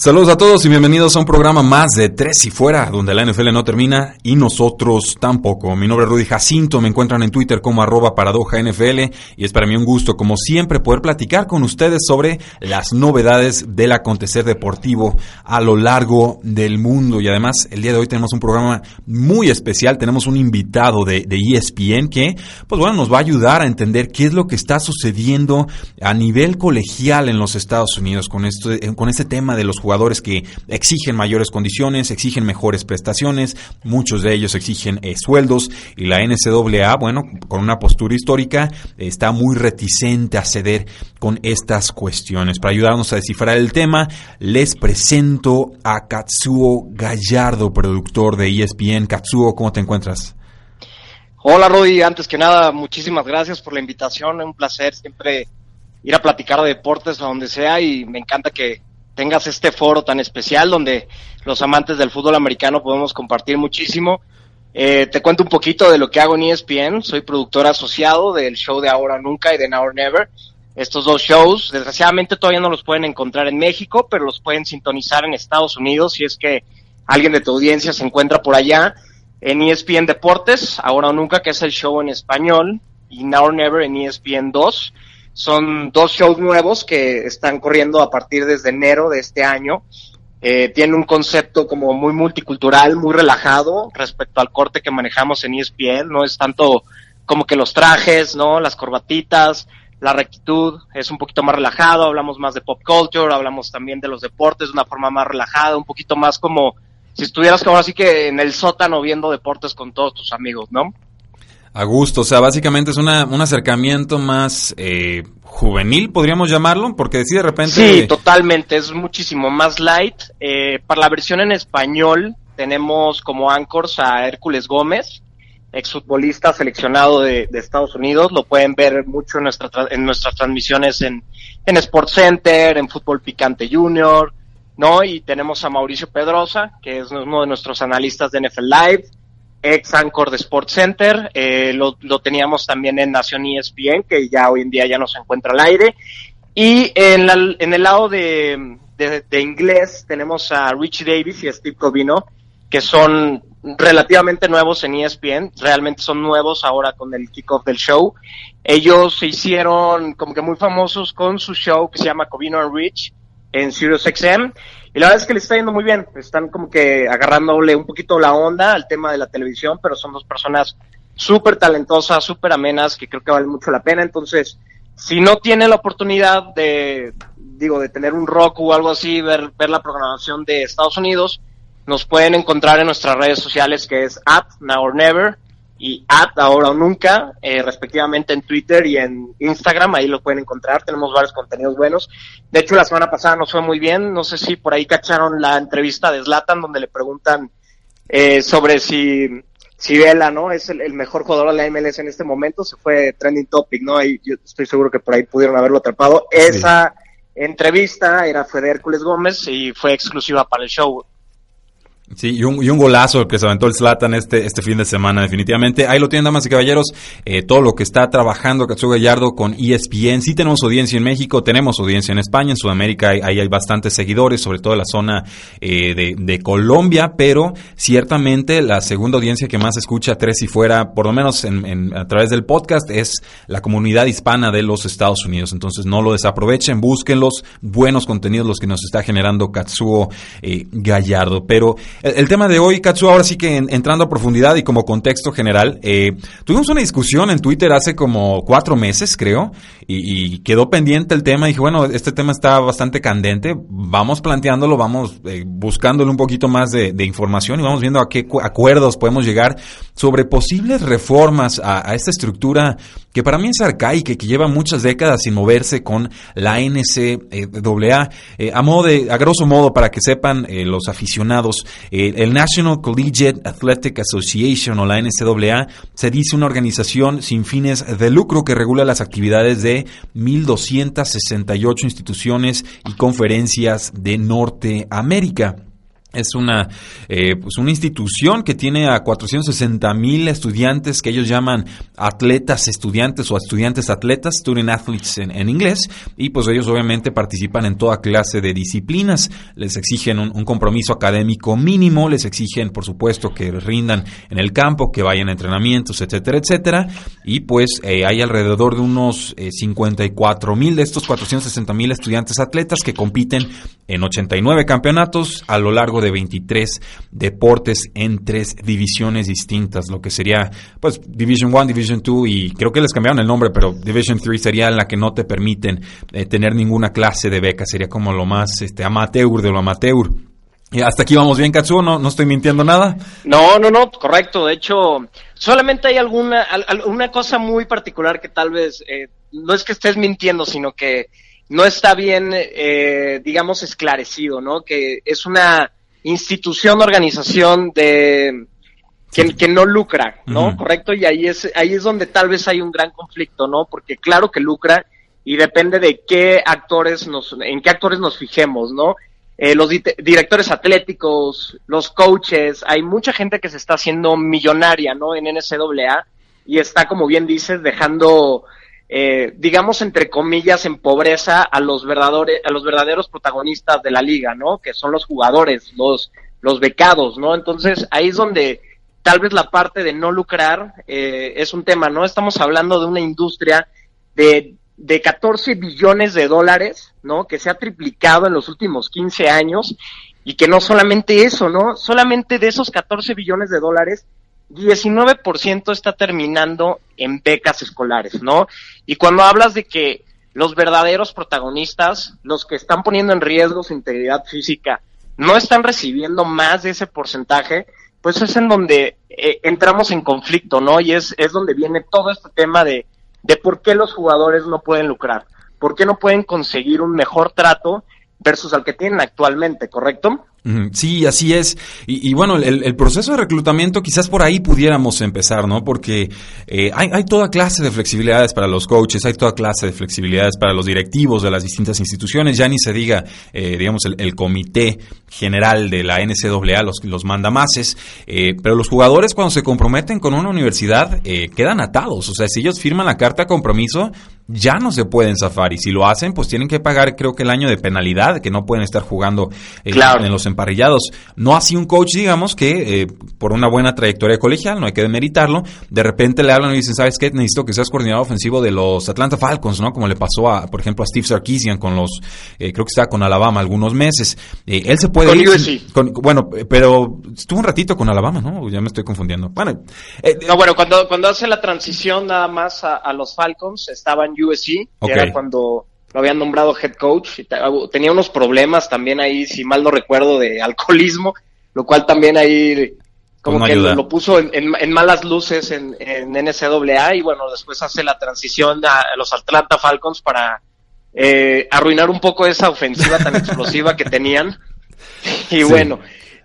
Saludos a todos y bienvenidos a un programa más de Tres y Fuera, donde la NFL no termina y nosotros tampoco. Mi nombre es Rudy Jacinto, me encuentran en Twitter como arroba paradoja NFL y es para mí un gusto, como siempre, poder platicar con ustedes sobre las novedades del acontecer deportivo a lo largo del mundo. Y además, el día de hoy tenemos un programa muy especial, tenemos un invitado de, ESPN que, pues bueno, nos va a ayudar a entender qué es lo que está sucediendo a nivel colegial en los Estados Unidos con, esto, con este tema de los jugadores que exigen mayores condiciones, exigen mejores prestaciones, muchos de ellos exigen eh, sueldos y la NCAA, bueno, con una postura histórica, está muy reticente a ceder con estas cuestiones. Para ayudarnos a descifrar el tema, les presento a Katsuo Gallardo, productor de ESPN. Katsuo, ¿cómo te encuentras? Hola Rudy, antes que nada, muchísimas gracias por la invitación, un placer siempre ir a platicar de deportes a donde sea y me encanta que tengas este foro tan especial donde los amantes del fútbol americano podemos compartir muchísimo. Eh, te cuento un poquito de lo que hago en ESPN. Soy productor asociado del show de Ahora Nunca y de Now or Never. Estos dos shows, desgraciadamente todavía no los pueden encontrar en México, pero los pueden sintonizar en Estados Unidos si es que alguien de tu audiencia se encuentra por allá. En ESPN Deportes, Ahora o Nunca, que es el show en español, y Now or Never en ESPN 2. Son dos shows nuevos que están corriendo a partir desde enero de este año. Eh, tiene un concepto como muy multicultural, muy relajado respecto al corte que manejamos en ESPN. No es tanto como que los trajes, ¿no? Las corbatitas, la rectitud es un poquito más relajado. Hablamos más de pop culture, hablamos también de los deportes de una forma más relajada, un poquito más como si estuvieras como así que en el sótano viendo deportes con todos tus amigos, ¿no? A gusto, o sea, básicamente es una, un acercamiento más eh, juvenil, podríamos llamarlo, porque si de repente... Sí, totalmente, es muchísimo más light. Eh, para la versión en español tenemos como anchors a Hércules Gómez, exfutbolista seleccionado de, de, Estados Unidos, lo pueden ver mucho en, nuestra, en nuestras transmisiones en, en Sports Center, en Fútbol Picante Junior, ¿no? Y tenemos a Mauricio Pedrosa, que es uno de nuestros analistas de NFL Live, ex anchor de Sports Center, eh, lo, lo, teníamos también en Nación ESPN, que ya hoy en día ya no se encuentra al aire. Y en, la, en el lado de, de, inglés tenemos a Rich Davis y a Steve Covino, que son relativamente nuevos en ESPN, realmente son nuevos ahora con el kickoff del show. Ellos se hicieron como que muy famosos con su show que se llama Covino and Rich en SiriusXM y la verdad es que les está yendo muy bien. Están como que agarrándole un poquito la onda al tema de la televisión, pero son dos personas súper talentosas, súper amenas, que creo que vale mucho la pena. Entonces, si no tienen la oportunidad de, digo, de tener un rock o algo así, ver, ver la programación de Estados Unidos, nos pueden encontrar en nuestras redes sociales que es at now or never y at ahora o nunca, eh, respectivamente en Twitter y en Instagram, ahí lo pueden encontrar, tenemos varios contenidos buenos. De hecho, la semana pasada nos fue muy bien, no sé si por ahí cacharon la entrevista de Zlatan donde le preguntan eh, sobre si, si Vela, ¿no? Es el, el, mejor jugador de la MLS en este momento, se fue trending topic, ¿no? Y yo estoy seguro que por ahí pudieron haberlo atrapado. Sí. Esa entrevista era fue de Hércules Gómez y fue exclusiva para el show. Sí, y un, y un golazo que se aventó el Slatan este, este fin de semana, definitivamente. Ahí lo tienen, damas y caballeros, eh, todo lo que está trabajando Katsuo Gallardo con ESPN. Sí tenemos audiencia en México, tenemos audiencia en España, en Sudamérica ahí hay bastantes seguidores, sobre todo en la zona eh, de, de, Colombia, pero ciertamente la segunda audiencia que más escucha Tres y Fuera, por lo menos en, en, a través del podcast, es la comunidad hispana de los Estados Unidos. Entonces no lo desaprovechen, busquen los buenos contenidos, los que nos está generando Katsuo eh, Gallardo. Pero El, tema de hoy, Katsu, ahora sí que entrando a profundidad y como contexto general, eh, tuvimos una discusión en Twitter hace como cuatro meses, creo, y, quedó pendiente el tema. Dije, bueno, este tema está bastante candente, vamos planteándolo, vamos eh, buscándole un poquito más de, información y vamos viendo a qué acuerdos podemos llegar sobre posibles reformas a, esta estructura que para mí es arcaica y que lleva muchas décadas sin moverse con la NCAA. Eh, a modo de, a grosso modo, para que sepan los aficionados, el National Collegiate Athletic Association o la NCAA se dice una organización sin fines de lucro que regula las actividades de 1.268 instituciones y conferencias de Norteamérica. Es una, eh, pues una institución que tiene a 460 mil estudiantes que ellos llaman atletas estudiantes o estudiantes atletas, student athletes en, inglés, y pues ellos obviamente participan en toda clase de disciplinas, les exigen un, compromiso académico mínimo, les exigen por supuesto que rindan en el campo, que vayan a entrenamientos, etcétera, etcétera, y pues eh, hay alrededor de unos 54 eh, mil de estos 460 mil estudiantes atletas que compiten en 89 campeonatos a lo largo de 23 deportes en tres divisiones distintas, lo que sería pues Division 1, Division 2 y creo que les cambiaron el nombre, pero Division 3 sería la que no te permiten eh, tener ninguna clase de beca, sería como lo más este amateur de lo amateur. Y hasta aquí vamos bien, Katsuo, ¿no, no estoy mintiendo nada. No, no, no, correcto. De hecho, solamente hay alguna una cosa muy particular que tal vez eh, no es que estés mintiendo, sino que no está bien, eh, digamos, esclarecido, ¿no? Que es una institución, organización de que, no lucra, ¿no? Correcto, y ahí es, ahí es donde tal vez hay un gran conflicto, ¿no? Porque claro que lucra y depende de qué actores nos, en qué actores nos fijemos, ¿no? Eh, los directores atléticos, los coaches, hay mucha gente que se está haciendo millonaria, ¿no? En NCAA y está, como bien dices, dejando eh, digamos entre comillas, en pobreza a los verdaderos, a los verdaderos protagonistas de la liga, ¿no? Que son los jugadores, los, los becados, ¿no? Entonces ahí es donde tal vez la parte de no lucrar eh, es un tema, ¿no? Estamos hablando de una industria de, de 14 billones de dólares, ¿no? Que se ha triplicado en los últimos 15 años y que no solamente eso, ¿no? Solamente de esos 14 billones de dólares, 19% está terminando en becas escolares, ¿no? Y cuando hablas de que los verdaderos protagonistas, los que están poniendo en riesgo su integridad física, no están recibiendo más de ese porcentaje, pues es en donde eh, entramos en conflicto, ¿no? Y es, es donde viene todo este tema de, de por qué los jugadores no pueden lucrar, por qué no pueden conseguir un mejor trato versus al que tienen actualmente, ¿correcto? Sí, así es. Y, bueno, el, proceso de reclutamiento quizás por ahí pudiéramos empezar, ¿no? Porque eh, hay, toda clase de flexibilidades para los coaches, hay toda clase de flexibilidades para los directivos de las distintas instituciones, ya ni se diga, eh, digamos, el, comité general de la NCAA, los, los mandamases, eh, pero los jugadores cuando se comprometen con una universidad quedan atados, o sea, si ellos firman la carta de compromiso, ya no se pueden zafar y si lo hacen, pues tienen que pagar creo que el año de penalidad, que no pueden estar jugando en los emparrillados. No así un coach, digamos, que eh, por una buena trayectoria colegial, no hay que demeritarlo, de repente le hablan y dicen, ¿sabes qué? Necesito que seas coordinador ofensivo de los Atlanta Falcons, ¿no? Como le pasó, a, por ejemplo, a Steve Sarkisian con los, eh, creo que estaba con Alabama algunos meses. Eh, él se puede con bueno, pero estuvo un ratito con Alabama, ¿no? Ya me estoy confundiendo. Bueno, no, bueno, cuando, cuando hace la transición nada más a, los Falcons, estaba USC, que era cuando lo habían nombrado head coach, y tenía unos problemas también ahí, si mal no recuerdo, de alcoholismo, lo cual también ahí como que lo, puso en, malas luces en, en, NCAA y bueno, después hace la transición a, los Atlanta Falcons para eh, arruinar un poco esa ofensiva tan explosiva que tenían. Y bueno,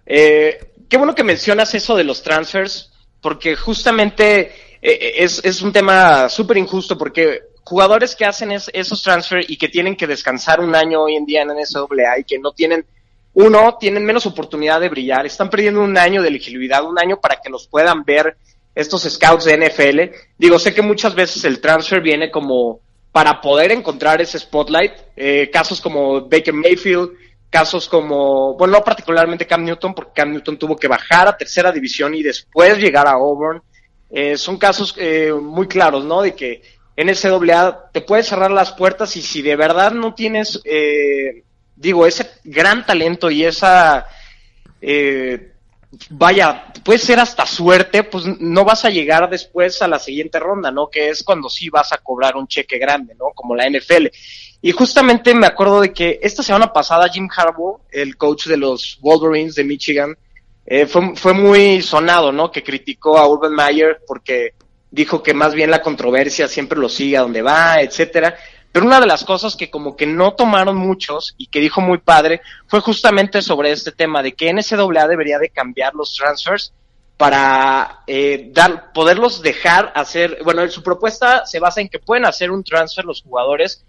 eh, qué bueno que mencionas eso de los transfers, porque justamente eh, es, es un tema súper injusto porque jugadores que hacen esos transfers y que tienen que descansar un año hoy en día en NCAA y que no tienen, uno, tienen menos oportunidad de brillar, están perdiendo un año de elegibilidad, un año para que los puedan ver estos scouts de NFL. Digo, sé que muchas veces el transfer viene como para poder encontrar ese spotlight, eh, casos como Baker Mayfield, casos como, bueno, no particularmente Cam Newton, porque Cam Newton tuvo que bajar a tercera división y después llegar a Auburn. Eh, son casos eh, muy claros, ¿no? De que NCAA te puede cerrar las puertas y si de verdad no tienes, eh, digo, ese gran talento y esa, eh, vaya, puede ser hasta suerte, pues no vas a llegar después a la siguiente ronda, ¿no? Que es cuando sí vas a cobrar un cheque grande, ¿no? Como la NFL. Y justamente me acuerdo de que esta semana pasada Jim Harbaugh, el coach de los Wolverines de Michigan, eh, fue, fue muy sonado, ¿no? Que criticó a Urban Meyer porque dijo que más bien la controversia siempre lo sigue a donde va, etcétera. Pero una de las cosas que como que no tomaron muchos y que dijo muy padre fue justamente sobre este tema de que NCAA debería de cambiar los transfers para eh, dar, poderlos dejar hacer, bueno, su propuesta se basa en que pueden hacer un transfer los jugadores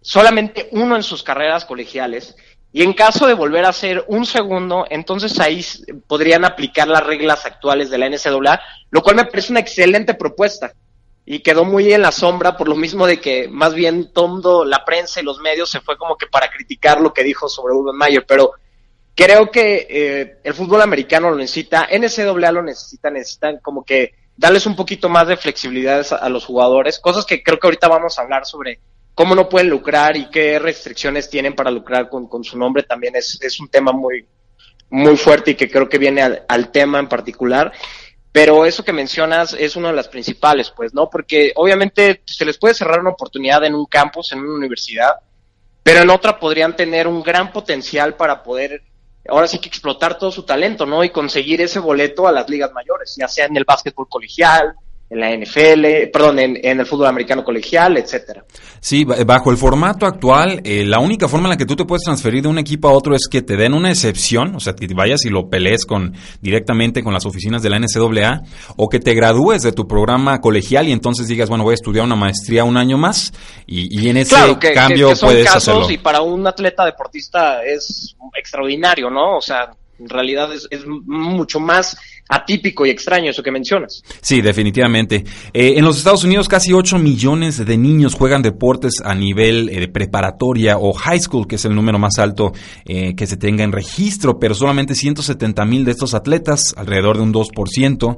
solamente uno en sus carreras colegiales y en caso de volver a hacer un segundo, entonces ahí podrían aplicar las reglas actuales de la NCAA, lo cual me parece una excelente propuesta. Y quedó muy en la sombra por lo mismo de que más bien todo la prensa y los medios se fue como que para criticar lo que dijo sobre Urban Mayer, pero creo que eh, el fútbol americano lo necesita, NCAA lo necesita, necesitan como que darles un poquito más de flexibilidad a, los jugadores, cosas que creo que ahorita vamos a hablar sobre cómo no pueden lucrar y qué restricciones tienen para lucrar con, con su nombre también es, es, un tema muy, muy fuerte y que creo que viene al, al tema en particular. Pero eso que mencionas es una de las principales, pues, ¿no? Porque obviamente se les puede cerrar una oportunidad en un campus, en una universidad, pero en otra podrían tener un gran potencial para poder, ahora sí que explotar todo su talento, ¿no? Y conseguir ese boleto a las ligas mayores, ya sea en el básquetbol colegial, en la NFL, perdón, en, el fútbol americano colegial, etcétera. Sí, bajo el formato actual, eh, la única forma en la que tú te puedes transferir de un equipo a otro es que te den una excepción, o sea, que vayas y lo pelees con directamente con las oficinas de la NCAA, o que te gradúes de tu programa colegial y entonces digas, bueno, voy a estudiar una maestría un año más, y, en ese cambio puedes hacerlo. Y para un atleta deportista es extraordinario, ¿no? O sea, en realidad es, mucho más atípico y extraño eso que mencionas. Sí, definitivamente. Eh, en los Estados Unidos casi 8 millones de niños juegan deportes a nivel eh, de preparatoria o high school, que es el número más alto eh, que se tenga en registro, pero solamente 170 mil de estos atletas, alrededor de un 2%,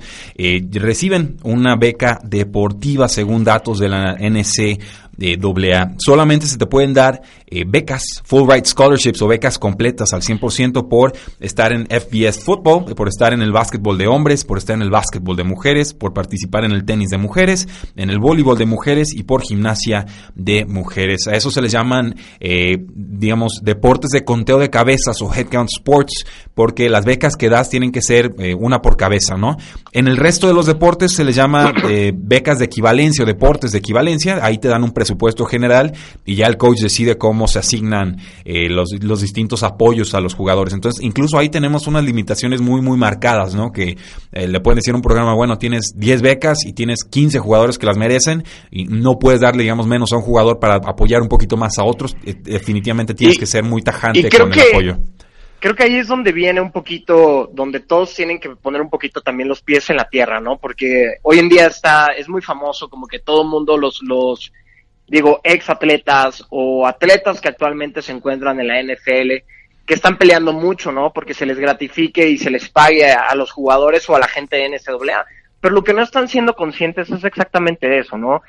reciben una beca deportiva según datos de la NC de AA. Solamente se te pueden dar eh, becas, Fulbright Scholarships o becas completas al 100% por estar en FBS Football, por estar en el básquetbol de hombres, por estar en el básquetbol de mujeres, por participar en el tenis de mujeres, en el voleibol de mujeres y por gimnasia de mujeres. A eso se les llaman, eh, digamos, deportes de conteo de cabezas o headcount sports, porque las becas que das tienen que ser eh, una por cabeza, ¿no? En el resto de los deportes se les llama becas de equivalencia o deportes de equivalencia. Ahí te dan un presupuesto presupuesto general y ya el coach decide cómo se asignan eh, los, los, distintos apoyos a los jugadores. Entonces, incluso ahí tenemos unas limitaciones muy, muy marcadas, ¿no? Que eh, le pueden decir a un programa, bueno, tienes 10 becas y tienes 15 jugadores que las merecen y no puedes darle, digamos, menos a un jugador para apoyar un poquito más a otros. Eh, definitivamente tienes que ser muy tajante con el apoyo creo que ahí es donde viene un poquito, donde todos tienen que poner un poquito también los pies en la tierra, ¿no? Porque hoy en día está, es muy famoso como que todo el mundo los, los digo, ex atletas o atletas que actualmente se encuentran en la NFL, que están peleando mucho, ¿no? Porque se les gratifique y se les pague a, los jugadores o a la gente de NCAA. Pero lo que no están siendo conscientes es exactamente eso, ¿no?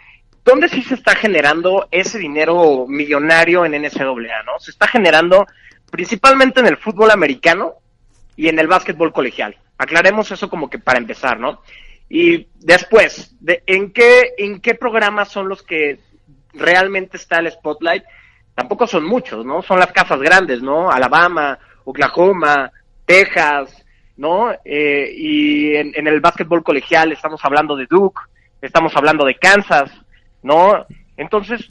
¿Dónde sí se está generando ese dinero millonario en NCAA, ¿no? Se está generando principalmente en el fútbol americano y en el básquetbol colegial. Aclaremos eso como que para empezar, ¿no? Y después, de, ¿en qué en qué programas son los que realmente está el spotlight, tampoco son muchos, ¿no? Son las casas grandes, ¿no? Alabama, Oklahoma, Texas, ¿no? Eh, y en, el básquetbol colegial estamos hablando de Duke, estamos hablando de Kansas, ¿no? Entonces,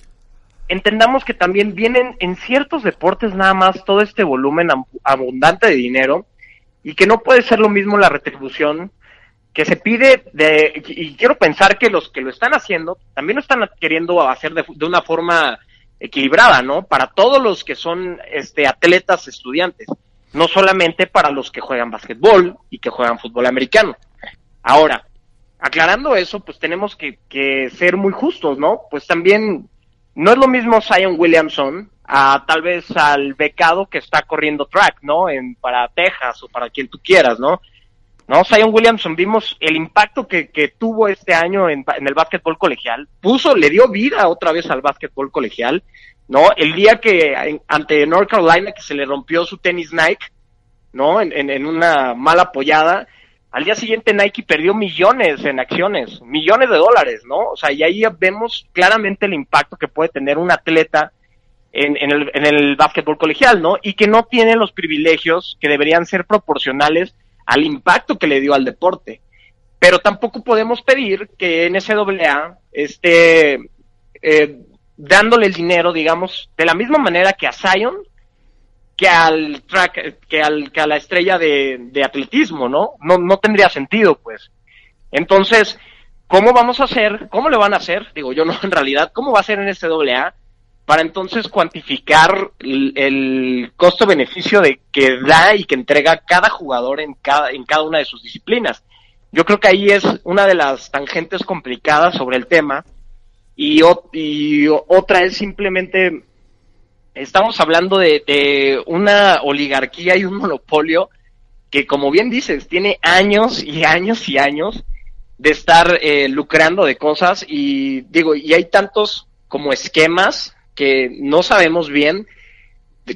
entendamos que también vienen en ciertos deportes nada más todo este volumen abundante de dinero y que no puede ser lo mismo la retribución que se pide de, y quiero pensar que los que lo están haciendo también lo están queriendo hacer de, de una forma equilibrada, ¿no? Para todos los que son este, atletas estudiantes, no solamente para los que juegan básquetbol y que juegan fútbol americano. Ahora, aclarando eso, pues tenemos que, que ser muy justos, ¿no? Pues también no es lo mismo Zion Williamson a tal vez al becado que está corriendo track, ¿no? En, para Texas o para quien tú quieras, ¿no? ¿No? Zion Williamson, vimos el impacto que, tuvo este año en, el básquetbol colegial, puso, le dio vida otra vez al básquetbol colegial, ¿no? El día que ante North Carolina que se le rompió su tenis Nike, ¿no? En, en, una mala apoyada. Al día siguiente Nike perdió millones en acciones, millones de dólares, ¿no? O sea, y ahí vemos claramente el impacto que puede tener un atleta en, en, el, en el básquetbol colegial, ¿no? Y que no tiene los privilegios que deberían ser proporcionales al impacto que le dio al deporte. Pero tampoco podemos pedir que NCAA esté eh, dándole el dinero, digamos, de la misma manera que a Zion, que al track, que, al, que a la estrella de, de atletismo, ¿no? ¿no? No tendría sentido, pues. Entonces, ¿cómo vamos a hacer? ¿Cómo le van a hacer? Digo yo, no, en realidad, ¿cómo va a ser en NCAA para entonces cuantificar el, costo-beneficio de que da y que entrega cada jugador en cada, en cada una de sus disciplinas. Yo creo que ahí es una de las tangentes complicadas sobre el tema y, otra es simplemente, estamos hablando de, una oligarquía y un monopolio que como bien dices, tiene años y años y años de estar eh, lucrando de cosas y digo, y hay tantos como esquemas que no sabemos bien,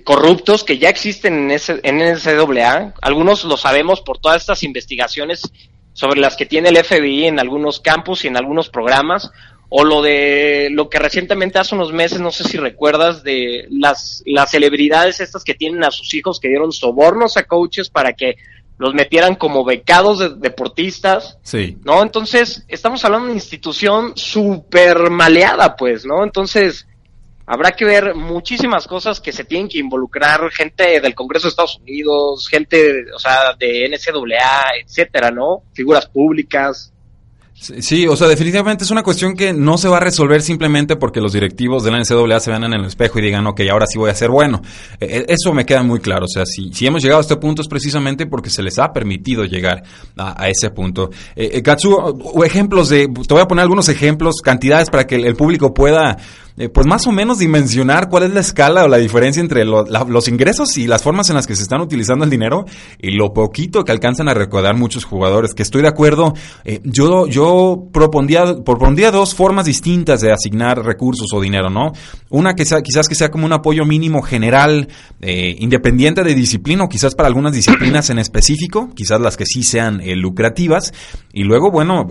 corruptos que ya existen en, ese, en NCAA. Algunos lo sabemos por todas estas investigaciones sobre las que tiene el FBI en algunos campus y en algunos programas, o lo de lo que recientemente hace unos meses, no sé si recuerdas, de las, las celebridades estas que tienen a sus hijos que dieron sobornos a coaches para que los metieran como becados de deportistas. Sí. ¿No? Entonces, estamos hablando de una institución súper maleada, pues, ¿no? Entonces, habrá que ver muchísimas cosas que se tienen que involucrar, gente del Congreso de Estados Unidos, gente, o sea, de NCAA, etcétera, ¿no? Figuras públicas. Sí, o sea, definitivamente es una cuestión que no se va a resolver simplemente porque los directivos de la NCAA se vean en el espejo y digan, ok, ahora sí voy a ser bueno. E, e, eso me queda muy claro. O sea, si, hemos llegado a este punto es precisamente porque se les ha permitido llegar a, ese punto. Eh, eh Katsu, ejemplos de, te voy a poner algunos ejemplos, cantidades para que el público pueda eh, pues más o menos dimensionar cuál es la escala o la diferencia entre los ingresos y las formas en las que se están utilizando el dinero y lo poquito que alcanzan a recordar muchos jugadores. Que estoy de acuerdo, eh, yo, yo propondría dos formas distintas de asignar recursos o dinero, ¿no? Una que sea, quizás que sea como un apoyo mínimo general, eh, independiente de disciplina o quizás para algunas disciplinas en específico, quizás las que sí sean lucrativas. Y luego, bueno,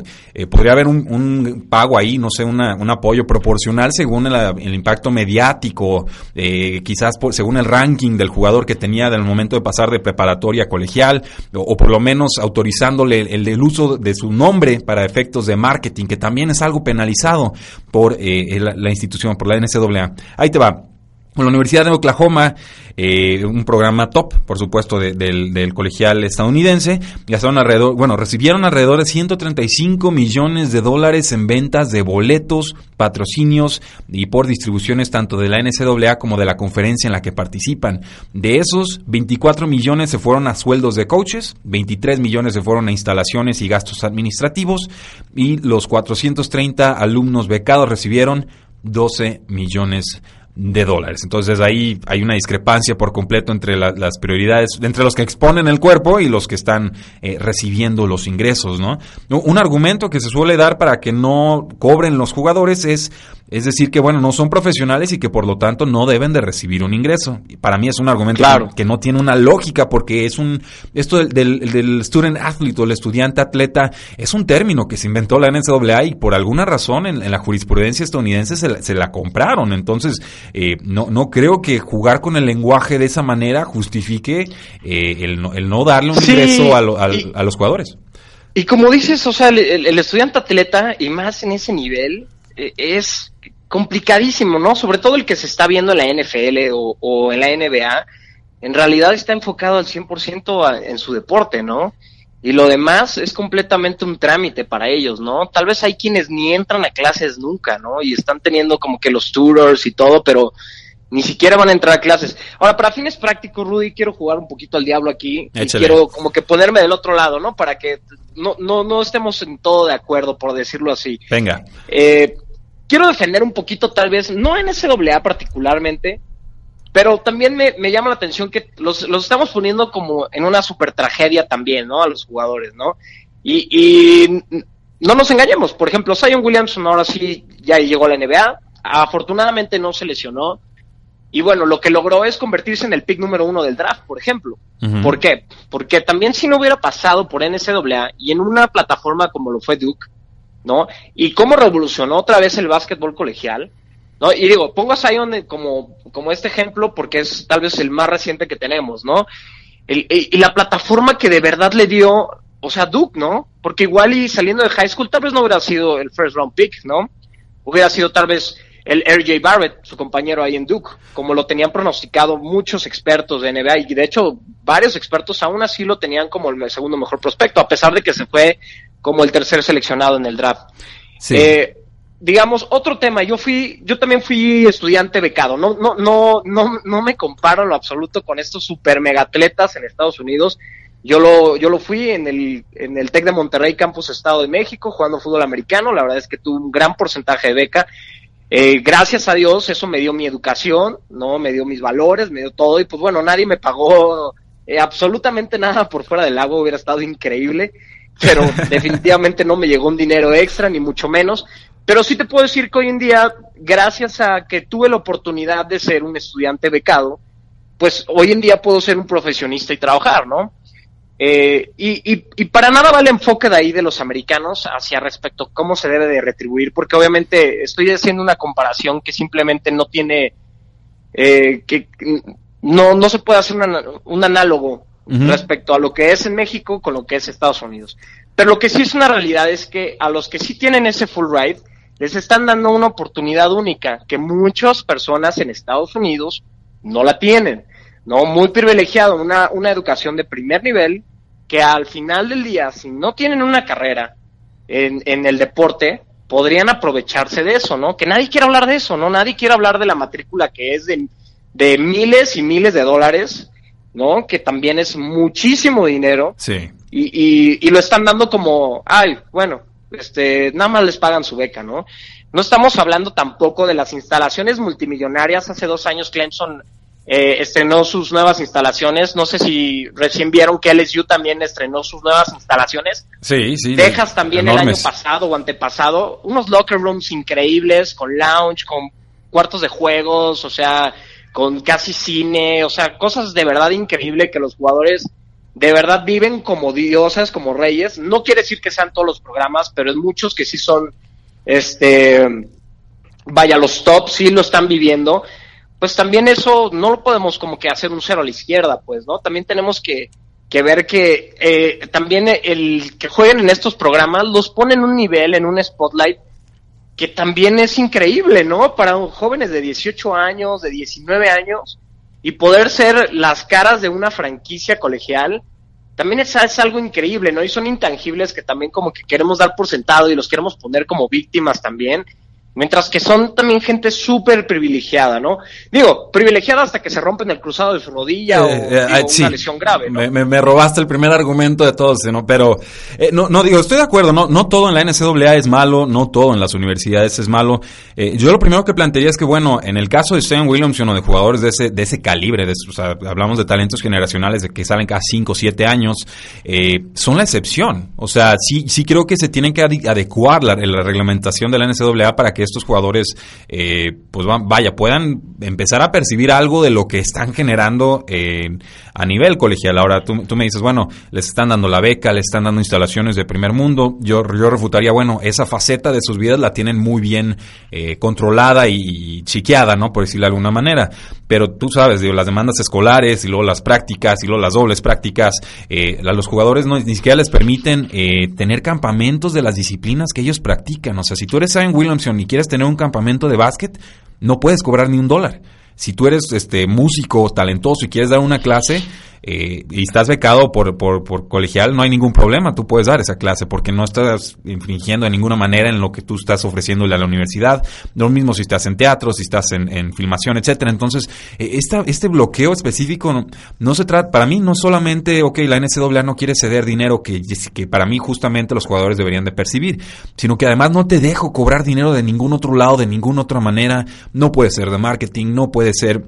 podría haber un, pago ahí, no sé, una, un apoyo proporcional según el impacto mediático, eh, quizás según el ranking del jugador que tenía del momento de pasar de preparatoria a colegial, o, por lo menos autorizándole el, uso de su nombre para efectos de marketing, que también es algo penalizado por eh, la institución, por la NCAA. Ahí te va la Universidad de Oklahoma, eh, un programa top, por supuesto, del, colegial estadounidense, gastaron alrededor, bueno, recibieron alrededor de 135 millones de dólares en ventas de boletos, patrocinios y por distribuciones tanto de la NCAA como de la conferencia en la que participan. De esos, 24 millones se fueron a sueldos de coaches, 23 millones se fueron a instalaciones y gastos administrativos y los 430 alumnos becados recibieron 12 millones de de dólares. Entonces ahí hay una discrepancia por completo entre las prioridades, entre los que exponen el cuerpo y los que están eh, recibiendo los ingresos, ¿no? Un argumento que se suele dar para que no cobren los jugadores es es decir, que bueno, no son profesionales y que por lo tanto no deben de recibir un ingreso. Para mí es un argumento claro. que, no tiene una lógica porque es un, esto del, del, student athlete o el estudiante atleta es un término que se inventó la NCAA y por alguna razón en, la jurisprudencia estadounidense se la, compraron. Entonces, eh, no, no creo que jugar con el lenguaje de esa manera justifique eh, el, no, el, no, darle un ingreso a, a, los jugadores. Y como dices, o sea, el, el, estudiante atleta, y más en ese nivel, es complicadísimo, ¿no? Sobre todo el que se está viendo en la NFL o, en la NBA, en realidad está enfocado al 100% en su deporte, ¿no? Y lo demás es completamente un trámite para ellos, ¿no? Tal vez hay quienes ni entran a clases nunca, ¿no? Y están teniendo como que los tours y todo, pero ni siquiera van a entrar a clases. Ahora, para fines prácticos, Rudy, quiero jugar un poquito al diablo aquí. Y quiero como que ponerme del otro lado, ¿no? Para que no, no, no estemos en todo de acuerdo, por decirlo así. Venga. Eh, quiero defender un poquito, tal vez, no en SWA particularmente, pero también me, llama la atención que los, estamos poniendo como en una super tragedia también, ¿no? A los jugadores, ¿no? Y, no nos engañemos, por ejemplo, Zion Williamson ahora sí ya llegó a la NBA, afortunadamente no se lesionó, Y bueno, lo que logró es convertirse en el pick número uno del draft, por ejemplo. ¿Por qué? Porque también si no hubiera pasado por NCAA y en una plataforma como lo fue Duke, ¿no? Y cómo revolucionó otra vez el básquetbol colegial, ¿no? Y digo, pongo a Zion como, como este ejemplo porque es tal vez el más reciente que tenemos, ¿no? y la plataforma que de verdad le dio, o sea, Duke, ¿no? Porque igual y saliendo de high school tal vez no hubiera sido el first round pick, ¿no? Hubiera sido tal vez el RJ Barrett, su compañero ahí en Duke, como lo tenían pronosticado muchos expertos de NBA y de hecho varios expertos aún así lo tenían como el segundo mejor prospecto, a pesar de que se fue como el tercer seleccionado en el draft. Sí. Eh, digamos, otro tema, yo fui, yo también fui estudiante becado, no, no, no, no, no me comparo en lo absoluto con estos super megatletas en Estados Unidos. Yo lo, yo lo fui en el, en el TEC de Monterrey, Campus Estado de México, jugando fútbol americano. La verdad es que tuve un gran porcentaje de beca. Eh, gracias a Dios, eso me dio mi educación, ¿no? Me dio mis valores, me dio todo. Y pues bueno, nadie me pagó eh, absolutamente nada por fuera del lago, hubiera estado increíble pero definitivamente no me llegó un dinero extra, ni mucho menos. Pero sí te puedo decir que hoy en día, gracias a que tuve la oportunidad de ser un estudiante becado, pues hoy en día puedo ser un profesionista y trabajar, ¿no? Eh, y, y, y, para nada va el enfoque de ahí de los americanos hacia respecto a cómo se debe de retribuir, porque obviamente estoy haciendo una comparación que simplemente no tiene, eh, que no, no se puede hacer un análogo respecto a lo que es en México con lo que es Estados Unidos. Pero lo que sí es una realidad es que a los que sí tienen ese full ride, les están dando una oportunidad única que muchas personas en Estados Unidos no la tienen, ¿no? Muy privilegiado, una, una educación de primer nivel que al final del día, si no tienen una carrera en, en el deporte, podrían aprovecharse de eso, ¿no? Que nadie quiere hablar de eso, ¿no? Nadie quiere hablar de la matrícula que es de, de miles y miles de dólares ¿no? Que también es muchísimo dinero. Sí. Y, y, y, lo están dando como, ay, bueno, este, nada más les pagan su beca, ¿no? No estamos hablando tampoco de las instalaciones multimillonarias. Hace dos años Clemson eh, estrenó sus nuevas instalaciones. No sé si recién vieron que LSU también estrenó sus nuevas instalaciones. Sí, sí. Texas también el año pasado o antepasado. Unos locker rooms increíbles, con lounge, con cuartos de juegos, o sea, con casi cine, o sea, cosas de verdad increíble que los jugadores de verdad viven como diosas, como reyes. No quiere decir que sean todos los programas, pero es muchos que sí son, este, vaya, los top sí lo están viviendo. Pues también eso no lo podemos como que hacer un cero a la izquierda, pues, ¿no? También tenemos que, que ver que eh, también el que jueguen en estos programas los ponen en un nivel, en un spotlight que también es increíble, ¿no? Para jóvenes de 18 años, de 19 años, y poder ser las caras de una franquicia colegial, también es, es, algo increíble, ¿no? Y son intangibles que también como que queremos dar por sentado y los queremos poner como víctimas también. Mientras que son también gente súper privilegiada, ¿no? Digo, privilegiada hasta que se rompen el cruzado de su rodilla o eh, una lesión grave, ¿no? Me, me, robaste el primer argumento de todos, ¿no? Pero, eh, no, no digo, estoy de acuerdo, no, no todo en la NCAA es malo, no todo en las universidades es malo. Eh, yo lo primero que plantearía es que, bueno, en el caso de Stan Williamson o de jugadores de ese, de ese calibre, de, o sea, hablamos de talentos generacionales de que salen cada 5 o 7 años, son la excepción. O sea, sí, sí creo que se tienen que adecuar la, la reglamentación de la NCAA para que estos jugadores, eh, pues vaya, puedan empezar a percibir algo de lo que están generando eh, a nivel colegial. Ahora tú, tú, me dices, bueno, les están dando la beca, les están dando instalaciones de primer mundo. Yo, yo refutaría, bueno, esa faceta de sus vidas la tienen muy bien eh, controlada y, chiqueada, ¿no? Por decirlo de alguna manera. Pero tú sabes, digo, las demandas escolares y luego las prácticas y luego las dobles prácticas, eh, los jugadores no, ni siquiera les permiten eh, tener campamentos de las disciplinas que ellos practican. O sea, si tú eres Simon Williamson y quieres tener un campamento de básquet, no puedes cobrar ni un dólar. Si tú eres este músico talentoso y quieres dar una clase, eh, y estás becado por, por, por, colegial, no hay ningún problema, tú puedes dar esa clase porque no estás infringiendo de ninguna manera en lo que tú estás ofreciéndole a la universidad. Lo mismo si estás en teatro, si estás en, en filmación, etcétera. Entonces, eh, esta, este bloqueo específico no, no, se trata, para mí no solamente, ok, la NCAA no quiere ceder dinero que, que para mí justamente los jugadores deberían de percibir, sino que además no te dejo cobrar dinero de ningún otro lado, de ninguna otra manera, no puede ser de marketing, no puede ser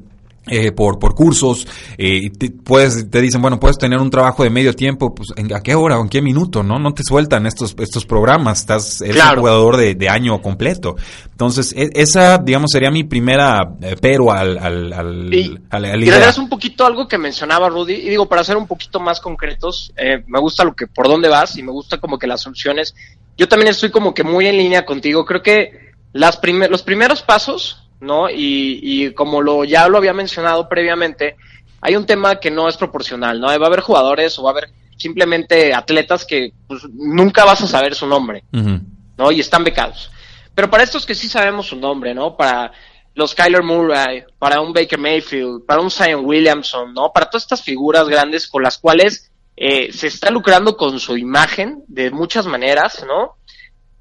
eh, por, por cursos, eh, te, puedes, te dicen, bueno, puedes tener un trabajo de medio tiempo, pues ¿en, ¿a qué hora o en qué minuto? ¿No? No te sueltan estos, estos programas, estás, eres un jugador de, de, año completo. Entonces, e, esa, digamos, sería mi primera eh, pero al, al, al, y, al, al y un poquito algo que mencionaba Rudy, y digo, para ser un poquito más concretos, eh, me gusta lo que, por dónde vas, y me gusta como que las soluciones, yo también estoy como que muy en línea contigo, creo que las primer, los primeros pasos, ¿no? Y, y como lo ya lo había mencionado previamente, hay un tema que no es proporcional, ¿no? Va a haber jugadores o va a haber simplemente atletas que pues, nunca vas a saber su nombre, uh -huh. ¿no? Y están becados. Pero para estos que sí sabemos su nombre, ¿no? Para los Kyler Murray, para un Baker Mayfield, para un Zion Williamson, ¿no? Para todas estas figuras grandes con las cuales eh, se está lucrando con su imagen de muchas maneras, ¿no?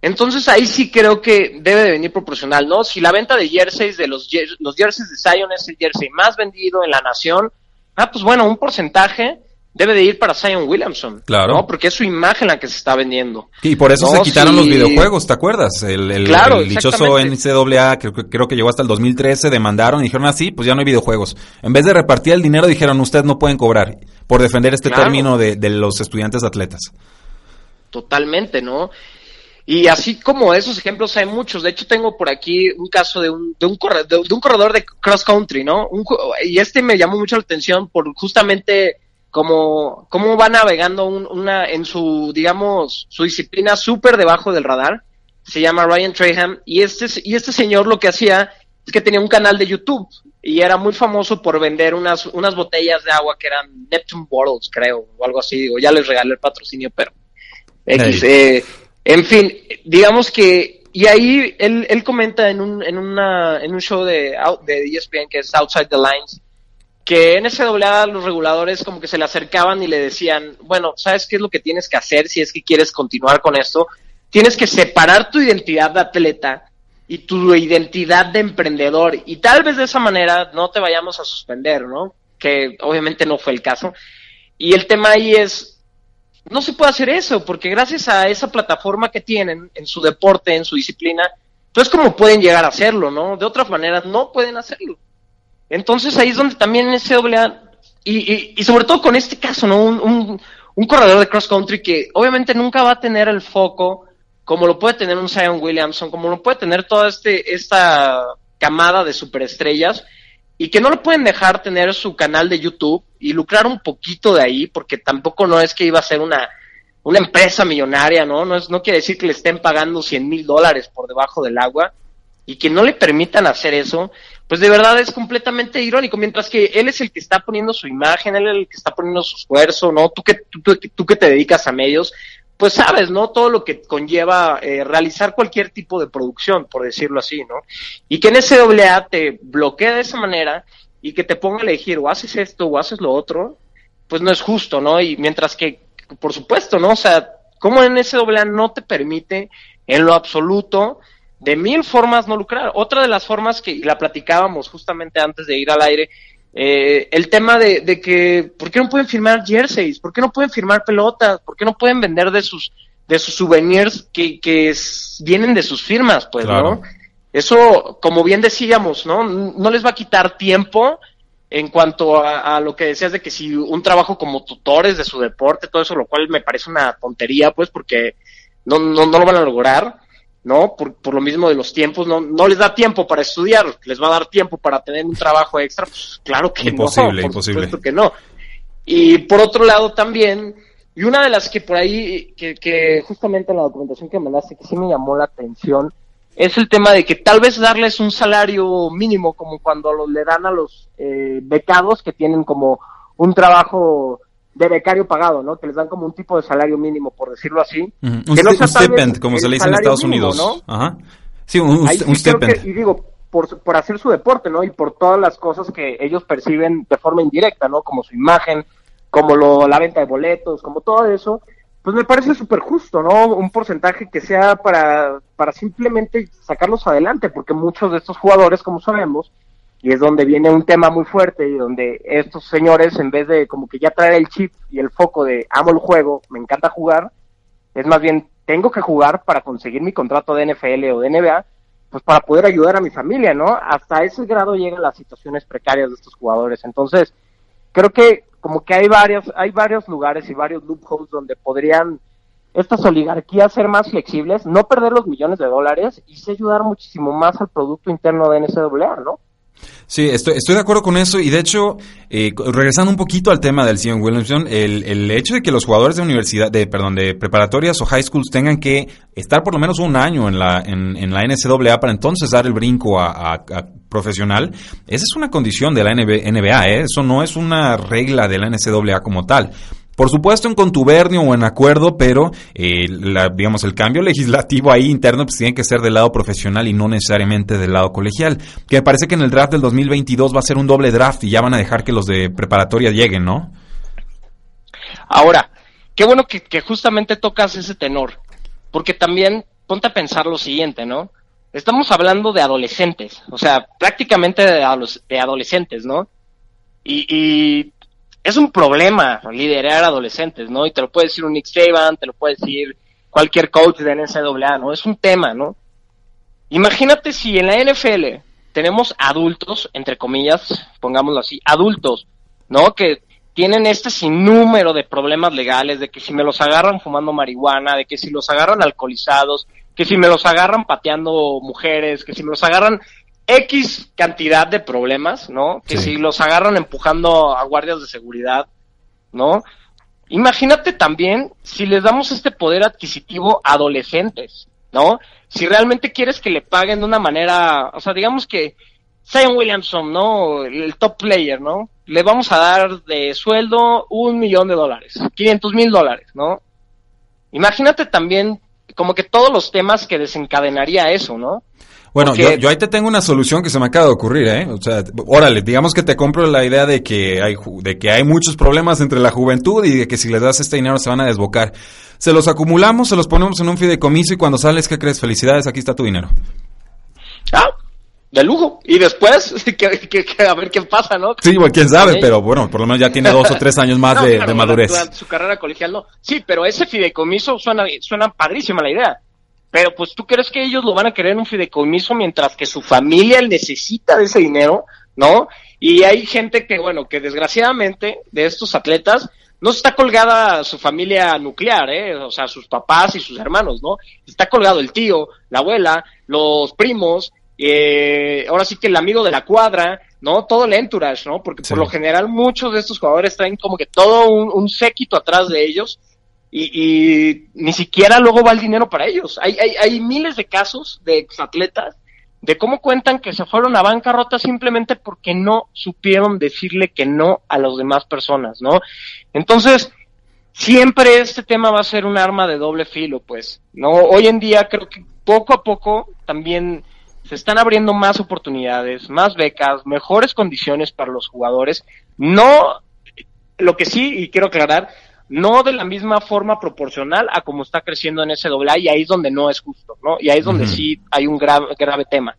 Entonces ahí sí creo que debe de venir proporcional, ¿no? Si la venta de jerseys de los, los jerseys de Zion es el jersey más vendido en la nación, ah, pues bueno, un porcentaje debe de ir para Zion Williamson. Claro. ¿no? Porque es su imagen la que se está vendiendo. Y por eso no, se quitaron los videojuegos, ¿te acuerdas? El, el, claro, el dichoso NCAA, creo, creo, que llegó hasta el 2013, demandaron y dijeron así, pues ya no hay videojuegos. En vez de repartir el dinero, dijeron, ustedes no pueden cobrar por defender este claro. término de, de los estudiantes atletas. Totalmente, ¿no? Y así como esos ejemplos hay muchos. De hecho, tengo por aquí un caso de un, de un, corredor, de, de un corredor de cross country, ¿no? Un, y este me llamó mucho la atención por justamente cómo, cómo va navegando un, una, en su, digamos, su disciplina súper debajo del radar. Se llama Ryan Traham. Y este, y este señor lo que hacía es que tenía un canal de YouTube y era muy famoso por vender unas, unas botellas de agua que eran Neptune Bottles, creo, o algo así. Digo, ya les regalé el patrocinio, pero. X, hey. eh, en fin, digamos que, y ahí él, él comenta en un, en, una, en un show de, de ESPN que es Outside the Lines, que en NCAA los reguladores como que se le acercaban y le decían, bueno, ¿sabes qué es lo que tienes que hacer si es que quieres continuar con esto? Tienes que separar tu identidad de atleta y tu identidad de emprendedor y tal vez de esa manera no te vayamos a suspender, ¿no? Que obviamente no fue el caso. Y el tema ahí es, no se puede hacer eso, porque gracias a esa plataforma que tienen en su deporte, en su disciplina, entonces como pueden llegar a hacerlo, ¿no? De otras maneras no pueden hacerlo. Entonces ahí es donde también NCAA, y, y, y sobre todo con este caso, ¿no? Un, un, un, corredor de cross country que obviamente nunca va a tener el foco como lo puede tener un Zion Williamson, como lo puede tener toda este, esta camada de superestrellas, y que no lo pueden dejar tener su canal de YouTube y lucrar un poquito de ahí, porque tampoco no es que iba a ser una, una empresa millonaria, ¿no? No, es, no quiere decir que le estén pagando 100 mil dólares por debajo del agua y que no le permitan hacer eso, pues de verdad es completamente irónico, mientras que él es el que está poniendo su imagen, él es el que está poniendo su esfuerzo, ¿no? Tú que, tú, tú, tú que te dedicas a medios, pues sabes, ¿no? Todo lo que conlleva eh, realizar cualquier tipo de producción, por decirlo así, ¿no? Y que en ese AA te bloquee de esa manera y que te ponga a elegir o haces esto o haces lo otro, pues no es justo, ¿no? Y mientras que, por supuesto, ¿no? O sea, como en ese AA no te permite en lo absoluto de mil formas no lucrar. Otra de las formas que la platicábamos justamente antes de ir al aire eh, el tema de, de, que, ¿por qué no pueden firmar jerseys? ¿Por qué no pueden firmar pelotas? ¿Por qué no pueden vender de sus, de sus souvenirs que, que es, vienen de sus firmas? Pues, claro. ¿no? Eso, como bien decíamos, ¿no? No les va a quitar tiempo en cuanto a, a, lo que decías de que si un trabajo como tutores de su deporte, todo eso, lo cual me parece una tontería, pues, porque no, no, no lo van a lograr. ¿No? Por, por, lo mismo de los tiempos, no, no les da tiempo para estudiar, les va a dar tiempo para tener un trabajo extra, pues claro que imposible, no, por imposible. supuesto que no. Y por otro lado también, y una de las que por ahí, que, que justamente en la documentación que mandaste, que sí me llamó la atención, es el tema de que tal vez darles un salario mínimo, como cuando lo, le dan a los eh, becados que tienen como un trabajo de becario pagado, ¿no? Que les dan como un tipo de salario mínimo, por decirlo así. Uh -huh. Un, que no un stipend, como se le dice en Estados mínimo, Unidos. ¿no? Ajá. Sí, un, un, Ahí un sí creo stipend. que- y digo, por, por hacer su deporte, ¿no? Y por todas las cosas que ellos perciben de forma indirecta, ¿no? Como su imagen, como lo, la venta de boletos, como todo eso, pues me parece súper justo, ¿no? Un porcentaje que sea para, para simplemente sacarlos adelante, porque muchos de estos jugadores, como sabemos, y es donde viene un tema muy fuerte y donde estos señores, en vez de como que ya traer el chip y el foco de amo el juego, me encanta jugar, es más bien tengo que jugar para conseguir mi contrato de NFL o de NBA, pues para poder ayudar a mi familia, ¿no? Hasta ese grado llegan las situaciones precarias de estos jugadores. Entonces, creo que como que hay varios, hay varios lugares y varios loopholes donde podrían estas oligarquías ser más flexibles, no perder los millones de dólares y sí ayudar muchísimo más al producto interno de NCAA, ¿no? Sí, estoy, estoy de acuerdo con eso y de hecho, eh, regresando un poquito al tema del Zion Williamson, el, el hecho de que los jugadores de universidad, de perdón, de preparatorias o high schools tengan que estar por lo menos un año en la, en, en la NCAA para entonces dar el brinco a, a, profesional, esa es una condición de la NBA, ¿eh? eso no es una regla de la NCAA como tal. Por supuesto en contubernio o en acuerdo, pero eh, digamos el cambio legislativo ahí interno pues tiene que ser del lado profesional y no necesariamente del lado colegial. Que me parece que en el draft del 2022 va a ser un doble draft y ya van a dejar que los de preparatoria lleguen, ¿no? Ahora, qué bueno que, que justamente tocas ese tenor, porque también ponte a pensar lo siguiente, ¿no? Estamos hablando de adolescentes, o sea, prácticamente de, de adolescentes, ¿no? Y, y es un problema liderar adolescentes, ¿no? Y te lo puede decir un Nick Saban, te lo puede decir cualquier coach de NCAA, ¿no? Es un tema, ¿no? Imagínate si en la NFL tenemos adultos, entre comillas, pongámoslo así, adultos, ¿no? Que tienen este sinnúmero de problemas legales, de que si me los agarran fumando marihuana, de que si los agarran alcoholizados, que si me los agarran pateando mujeres, que si me los agarran X cantidad de problemas, ¿no? Que si los agarran empujando a guardias de seguridad, ¿no? Imagínate también si les damos este poder adquisitivo a adolescentes, ¿no? Si realmente quieres que le paguen de una manera, o sea, digamos que Zion Williamson, ¿no? El top player, ¿no? Le vamos a dar de sueldo un millón de dólares, 500 mil dólares, ¿no? Imagínate también como que todos los temas que desencadenaría eso, ¿no? Bueno, yo, yo, ahí te tengo una solución que se me acaba de ocurrir, ¿eh? O sea, órale, digamos que te compro la idea de que hay de que hay muchos problemas entre la juventud y de que si les das este dinero se van a desbocar. Se los acumulamos, se los ponemos en un fideicomiso y cuando sales, ¿qué crees? Felicidades, aquí está tu dinero. Ah, de lujo. Y después, que, a ver qué pasa, ¿no? Sí, bueno, quién sabe, pero bueno, por lo menos ya tiene dos o tres años más de, de, madurez. Durante su carrera colegial, no. Sí, pero ese fideicomiso suena, suena padrísima la idea. Pero pues tú crees que ellos lo van a querer en un fideicomiso mientras que su familia necesita de ese dinero, ¿no? Y hay gente que, bueno, que desgraciadamente de estos atletas no está colgada su familia nuclear, ¿eh? O sea, sus papás y sus hermanos, ¿no? Está colgado el tío, la abuela, los primos, eh, ahora sí que el amigo de la cuadra, ¿no? Todo el entourage, ¿no? Porque por lo general muchos de estos jugadores traen como que todo un, un séquito atrás de ellos y, ni siquiera luego va el dinero para ellos. Hay, hay, hay miles de casos de exatletas de cómo cuentan que se fueron a bancarrota simplemente porque no supieron decirle que no a las demás personas, ¿no? Entonces, siempre este tema va a ser un arma de doble filo, pues, ¿no? Hoy en día creo que poco a poco también se están abriendo más oportunidades, más becas, mejores condiciones para los jugadores. No, lo que sí, y quiero aclarar, no de la misma forma proporcional a como está creciendo en ese doble y ahí es donde no es justo, ¿no? Y ahí es donde sí hay un grave, grave tema.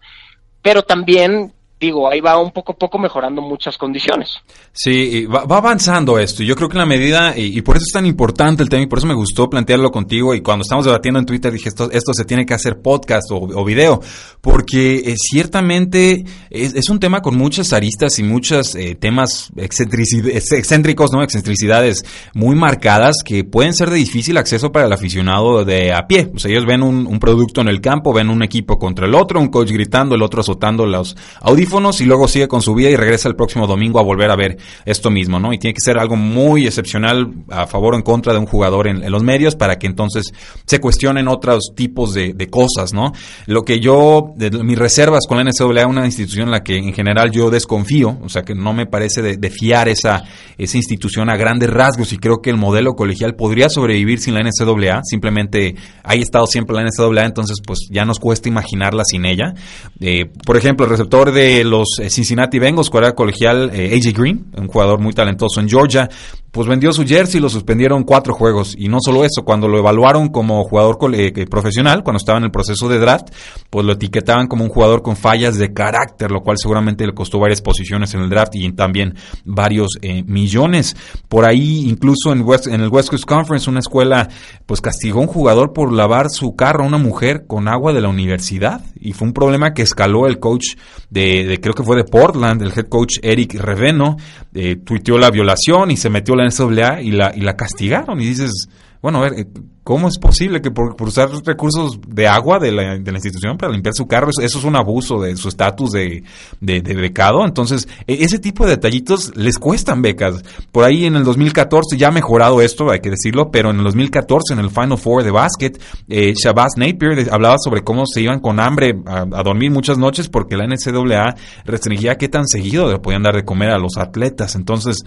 Pero también digo, ahí va un poco a poco mejorando muchas condiciones. Sí, va, va, avanzando esto. Yo creo que en la medida, y, por eso es tan importante el tema, y por eso me gustó plantearlo contigo, y cuando estamos debatiendo en Twitter dije, esto, esto se tiene que hacer podcast o, video, porque eh, ciertamente es, un tema con muchas aristas y muchos eh, temas excéntricos, ¿no? Excentricidades muy marcadas que pueden ser de difícil acceso para el aficionado de a pie. O sea, ellos ven un, un producto en el campo, ven un equipo contra el otro, un coach gritando, el otro azotando los audífonos, y luego sigue con su vida y regresa el próximo domingo a volver a ver esto mismo, ¿no? Y tiene que ser algo muy excepcional a favor o en contra de un jugador en, los medios para que entonces se cuestionen otros tipos de, cosas, ¿no? Lo que yo, mis reservas con la NCAA, una institución en la que en general yo desconfío, o sea que no me parece de, fiar esa, esa institución a grandes rasgos y creo que el modelo colegial podría sobrevivir sin la NCAA, simplemente ha estado siempre la NCAA, entonces pues ya nos cuesta imaginarla sin ella. Eh, por ejemplo, el receptor de los eh, Cincinnati Bengals, jugador colegial eh, AJ Green, un jugador muy talentoso en Georgia. Pues vendió su jersey y lo suspendieron cuatro juegos. Y no solo eso, cuando lo evaluaron como jugador eh, profesional, cuando estaba en el proceso de draft, pues lo etiquetaban como un jugador con fallas de carácter, lo cual seguramente le costó varias posiciones en el draft y también varios eh, millones. Por ahí, incluso en, en el West Coast Conference, una escuela, pues castigó a un jugador por lavar su carro a una mujer con agua de la universidad. Y fue un problema que escaló el coach de, creo que fue de Portland, el head coach Eric Reveno, eh, tuiteó la violación y se metió la NCAA y la, y la castigaron. Y dices, bueno, a ver, eh, ¿cómo es posible que por, usar recursos de agua de la, de la, institución para limpiar su carro, eso, es un abuso de su estatus de, de, becado? Entonces, e, ese tipo de detallitos les cuestan becas. Por ahí en el 2014 ya ha mejorado esto, hay que decirlo, pero en el 2014 en el Final Four de básquet, eh, Shabazz Napier hablaba sobre cómo se iban con hambre a, a, dormir muchas noches porque la NCAA restringía qué tan seguido le podían dar de comer a los atletas. Entonces,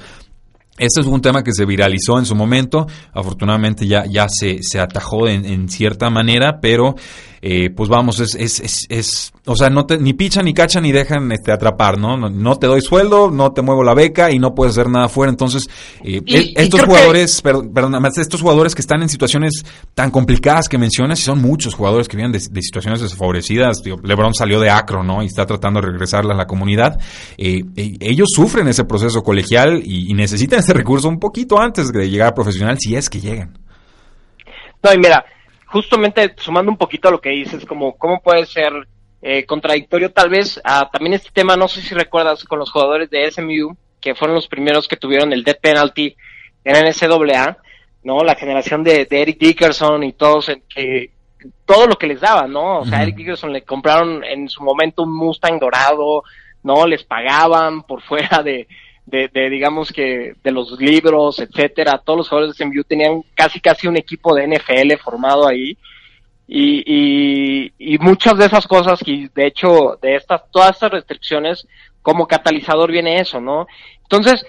este es un tema que se viralizó en su momento, afortunadamente ya, ya se, se atajó en, en cierta manera, pero eh, pues vamos, es, es, es, es, o sea, no te, ni pichan, ni cachan, ni dejan este, atrapar, ¿no? ¿no? te doy sueldo, no te muevo la beca y no puedes hacer nada afuera. Entonces, eh, estos jugadores, perdón, perdón, estos jugadores que están en situaciones tan complicadas que mencionas, y son muchos jugadores que vienen de, situaciones desfavorecidas, LeBron salió de Acro, ¿no? Y está tratando de regresarla a la comunidad. Eh, ellos sufren ese proceso colegial y, y necesitan ese recurso un poquito antes de llegar a profesional, si es que llegan. No, y mira, justamente sumando un poquito a lo que dices, como cómo puede ser eh, contradictorio tal vez a también este tema, no sé si recuerdas con los jugadores de SMU, que fueron los primeros que tuvieron el death penalty en NCAA, ¿no? La generación de, Eric Dickerson y todos, que todo lo que les daba, ¿no? O sea, Eric Dickerson le compraron en su momento un Mustang dorado, ¿no? Les pagaban por fuera de, de, digamos que de los libros, etcétera, todos los jugadores de SMU tenían casi casi un equipo de NFL formado ahí y, y, muchas de esas cosas y de hecho de estas todas estas restricciones como catalizador viene eso, ¿no? Entonces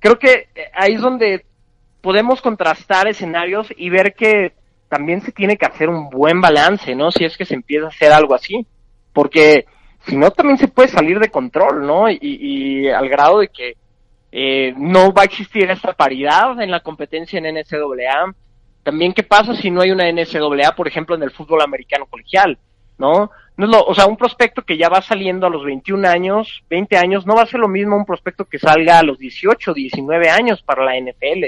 creo que ahí es donde podemos contrastar escenarios y ver que también se tiene que hacer un buen balance, ¿no? Si es que se empieza a hacer algo así, porque si no también se puede salir de control, ¿no? Y, y al grado de que eh, no va a existir esta paridad en la competencia en NCAA. También, ¿qué pasa si no hay una NCAA, por ejemplo, en el fútbol americano colegial? ¿No? no es lo, o sea, un prospecto que ya va saliendo a los 21 años, 20 años, no va a ser lo mismo un prospecto que salga a los 18, 19 años para la NFL.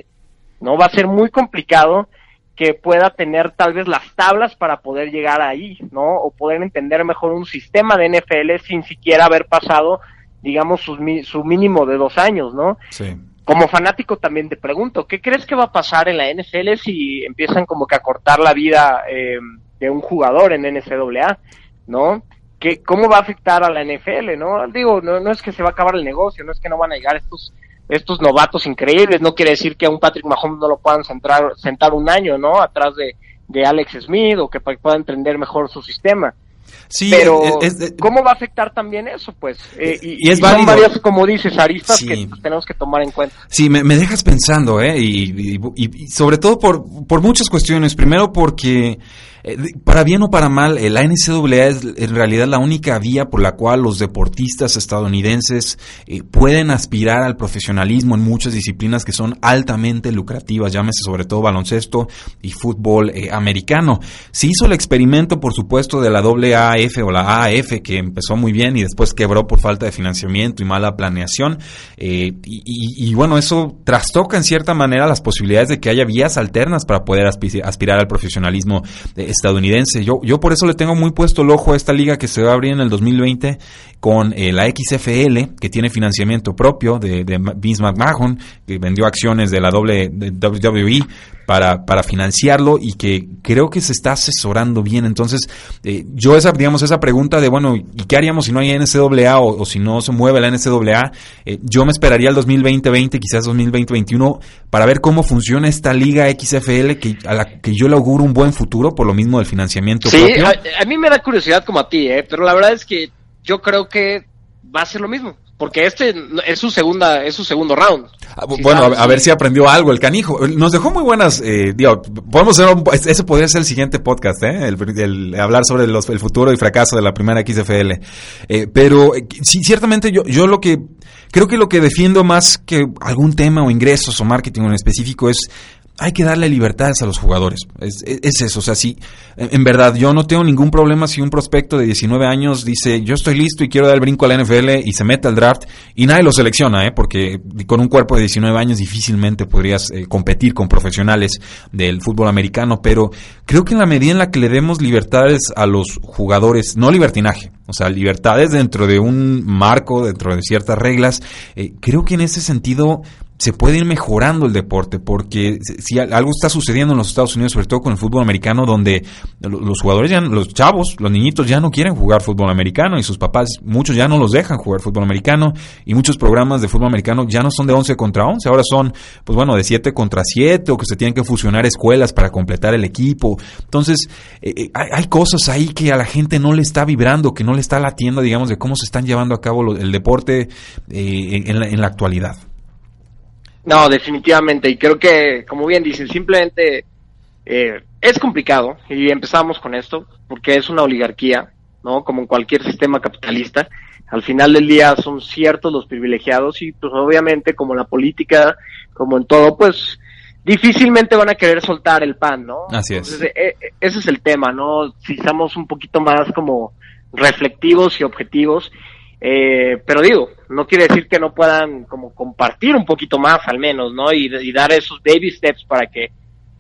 ¿No? Va a ser muy complicado que pueda tener tal vez las tablas para poder llegar ahí, ¿no? O poder entender mejor un sistema de NFL sin siquiera haber pasado digamos, su, su mínimo de dos años, ¿no? Sí. Como fanático también te pregunto, ¿qué crees que va a pasar en la NFL si empiezan como que a cortar la vida eh, de un jugador en NCAA, ¿no? ¿Qué, ¿Cómo va a afectar a la NFL, no? Digo, no, no es que se va a acabar el negocio, no es que no van a llegar estos estos novatos increíbles, no quiere decir que a un Patrick Mahomes no lo puedan centrar, sentar un año, ¿no? Atrás de, de Alex Smith o que puedan entender mejor su sistema. Sí, pero ¿cómo va a afectar también eso? Pues, eh, y, es son varias, como dices, aristas que tenemos que tomar en cuenta. Sí, me, dejas pensando, ¿eh? Y, y, sobre todo por, por muchas cuestiones. Primero porque eh, para bien o para mal, la NCAA es en realidad la única vía por la cual los deportistas estadounidenses eh, pueden aspirar al profesionalismo en muchas disciplinas que son altamente lucrativas, llámese sobre todo baloncesto y fútbol eh, americano. Se hizo el experimento, por supuesto, de la AAF o la AAF, que empezó muy bien y después quebró por falta de financiamiento y mala planeación. y, bueno, eso trastoca en cierta manera las posibilidades de que haya vías alternas para poder aspirar al profesionalismo estadounidense. Yo, yo por eso le tengo muy puesto el ojo a esta liga que se va a abrir en el 2020 con eh, la XFL, que tiene financiamiento propio de, de, Vince McMahon, que vendió acciones de la WWE para, para financiarlo y que creo que se está asesorando bien. Entonces, eh, yo esa, digamos, esa pregunta de, bueno, ¿y qué haríamos si no hay NCAA o, o si no se mueve la NCAA? Eh, yo me esperaría el 2020-20, quizás 2020-21, para ver cómo funciona esta liga XFL que, a la que yo le auguro un buen futuro por lo mismo del financiamiento sí, A, a, mí me da curiosidad como a ti, ¿eh? pero la verdad es que yo creo que va a ser lo mismo. Porque este es su segunda, es su segundo round. Ah, bueno, a, ver si aprendió algo el canijo. Nos dejó muy buenas, eh, digo, podemos hacer, ese podría ser el siguiente podcast, ¿eh? El, hablar sobre el futuro y fracaso de la primera XFL. Eh, pero sí, ciertamente yo, yo lo que creo que lo que defiendo más que algún tema o ingresos o marketing en específico es hay que darle libertades a los jugadores. Es, eso, o sea, sí, en, verdad, yo no tengo ningún problema si un prospecto de 19 años dice, yo estoy listo y quiero dar el brinco a la NFL y se mete al draft y nadie lo selecciona, ¿eh? porque con un cuerpo de 19 años difícilmente podrías eh, competir con profesionales del fútbol americano, pero creo que en la medida en la que le demos libertades a los jugadores, no libertinaje, o sea, libertades dentro de un marco, dentro de ciertas reglas, eh, creo que en ese sentido se puede ir mejorando el deporte, porque si algo está sucediendo en los Estados Unidos, sobre todo con el fútbol americano, donde los jugadores, ya, los chavos, los niñitos ya no quieren jugar fútbol americano y sus papás, muchos ya no los dejan jugar fútbol americano y muchos programas de fútbol americano ya no son de 11 contra 11, ahora son, pues bueno, de 7 contra 7 o que se tienen que fusionar escuelas para completar el equipo. Entonces, eh, eh, hay, cosas ahí que a la gente no le está vibrando, que no le está latiendo, digamos, de cómo se están llevando a cabo el deporte eh, en la actualidad. No, definitivamente. Y creo que, como bien dicen, simplemente eh, es complicado. Y empezamos con esto, porque es una oligarquía, ¿no? Como en cualquier sistema capitalista. Al final del día son ciertos los privilegiados y pues obviamente como en la política, como en todo, pues difícilmente van a querer soltar el pan, ¿no? Así es. Eh, eh, ese es el tema, ¿no? Si estamos un poquito más como reflectivos y objetivos eh, pero digo, no quiere decir que no puedan como compartir un poquito más al menos, ¿no? Y, dar esos baby steps para que